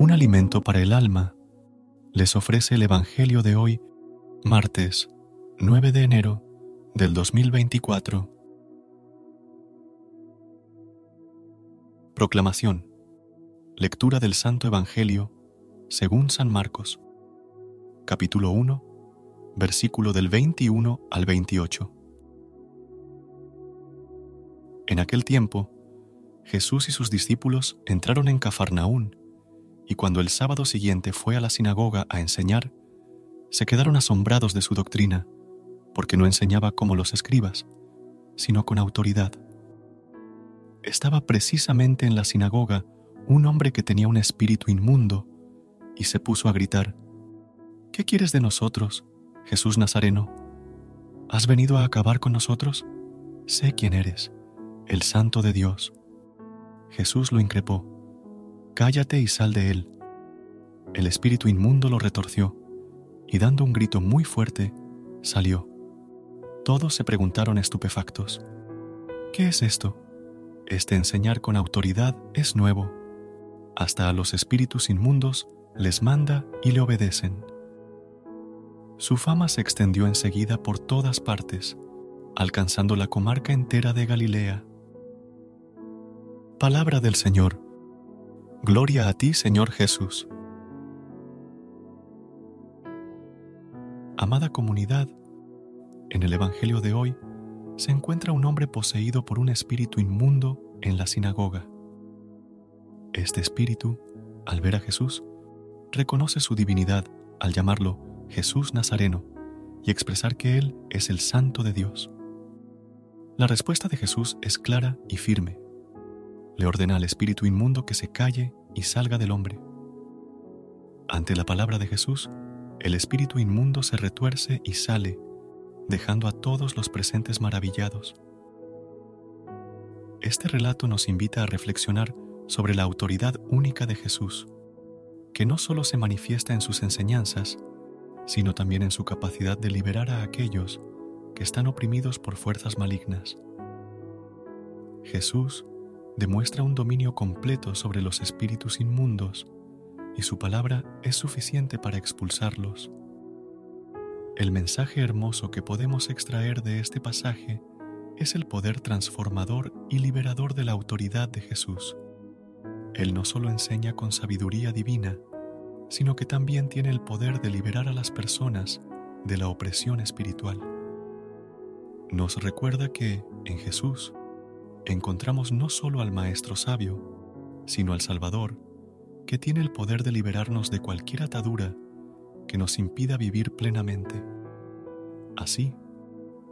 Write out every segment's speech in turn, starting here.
Un alimento para el alma les ofrece el Evangelio de hoy, martes 9 de enero del 2024. Proclamación. Lectura del Santo Evangelio según San Marcos. Capítulo 1, versículo del 21 al 28. En aquel tiempo, Jesús y sus discípulos entraron en Cafarnaún y cuando el sábado siguiente fue a la sinagoga a enseñar, se quedaron asombrados de su doctrina, porque no enseñaba como los escribas, sino con autoridad. Estaba precisamente en la sinagoga un hombre que tenía un espíritu inmundo, y se puso a gritar, ¿Qué quieres de nosotros, Jesús Nazareno? ¿Has venido a acabar con nosotros? Sé quién eres, el Santo de Dios. Jesús lo increpó Cállate y sal de él. El espíritu inmundo lo retorció, y dando un grito muy fuerte, salió. Todos se preguntaron estupefactos, ¿qué es esto? Este enseñar con autoridad es nuevo. Hasta a los espíritus inmundos les manda y le obedecen. Su fama se extendió enseguida por todas partes, alcanzando la comarca entera de Galilea. Palabra del Señor. Gloria a ti, Señor Jesús. Amada comunidad, en el Evangelio de hoy se encuentra un hombre poseído por un espíritu inmundo en la sinagoga. Este espíritu, al ver a Jesús, reconoce su divinidad al llamarlo Jesús Nazareno y expresar que Él es el Santo de Dios. La respuesta de Jesús es clara y firme le ordena al espíritu inmundo que se calle y salga del hombre. Ante la palabra de Jesús, el espíritu inmundo se retuerce y sale, dejando a todos los presentes maravillados. Este relato nos invita a reflexionar sobre la autoridad única de Jesús, que no solo se manifiesta en sus enseñanzas, sino también en su capacidad de liberar a aquellos que están oprimidos por fuerzas malignas. Jesús demuestra un dominio completo sobre los espíritus inmundos y su palabra es suficiente para expulsarlos. El mensaje hermoso que podemos extraer de este pasaje es el poder transformador y liberador de la autoridad de Jesús. Él no solo enseña con sabiduría divina, sino que también tiene el poder de liberar a las personas de la opresión espiritual. Nos recuerda que, en Jesús, encontramos no solo al Maestro Sabio, sino al Salvador, que tiene el poder de liberarnos de cualquier atadura que nos impida vivir plenamente. Así,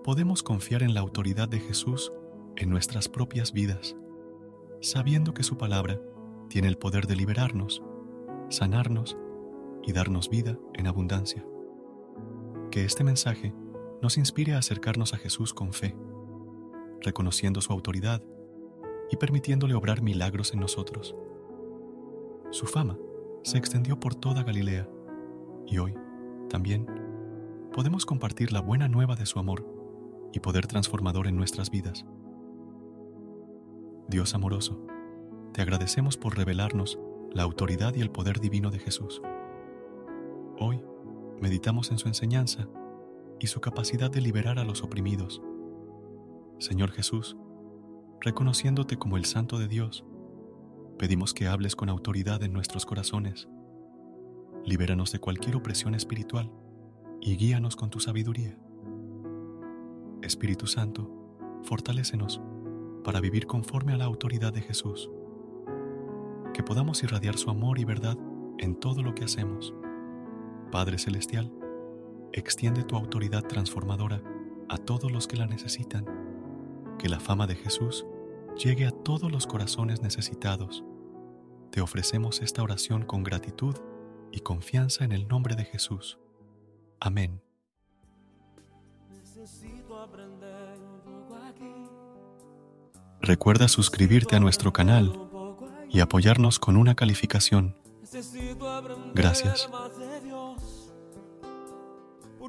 podemos confiar en la autoridad de Jesús en nuestras propias vidas, sabiendo que su palabra tiene el poder de liberarnos, sanarnos y darnos vida en abundancia. Que este mensaje nos inspire a acercarnos a Jesús con fe reconociendo su autoridad y permitiéndole obrar milagros en nosotros. Su fama se extendió por toda Galilea y hoy, también, podemos compartir la buena nueva de su amor y poder transformador en nuestras vidas. Dios amoroso, te agradecemos por revelarnos la autoridad y el poder divino de Jesús. Hoy meditamos en su enseñanza y su capacidad de liberar a los oprimidos Señor Jesús, reconociéndote como el Santo de Dios, pedimos que hables con autoridad en nuestros corazones. Libéranos de cualquier opresión espiritual y guíanos con tu sabiduría. Espíritu Santo, fortalécenos para vivir conforme a la autoridad de Jesús. Que podamos irradiar su amor y verdad en todo lo que hacemos. Padre Celestial, extiende tu autoridad transformadora a todos los que la necesitan. Que la fama de Jesús llegue a todos los corazones necesitados. Te ofrecemos esta oración con gratitud y confianza en el nombre de Jesús. Amén. Recuerda suscribirte a nuestro canal y apoyarnos con una calificación. Gracias.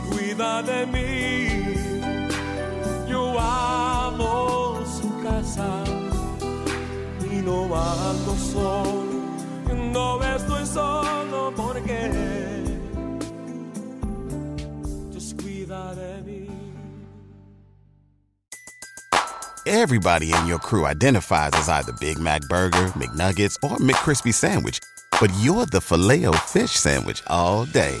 Cuida de mí. Yo amo su casa y no ando solo. No estoy solo porque Dios cuida de mí. Everybody in your crew identifies as either Big Mac Burger, McNuggets, or McCrispy Sandwich. But you're the Filet-O-Fish Sandwich all day.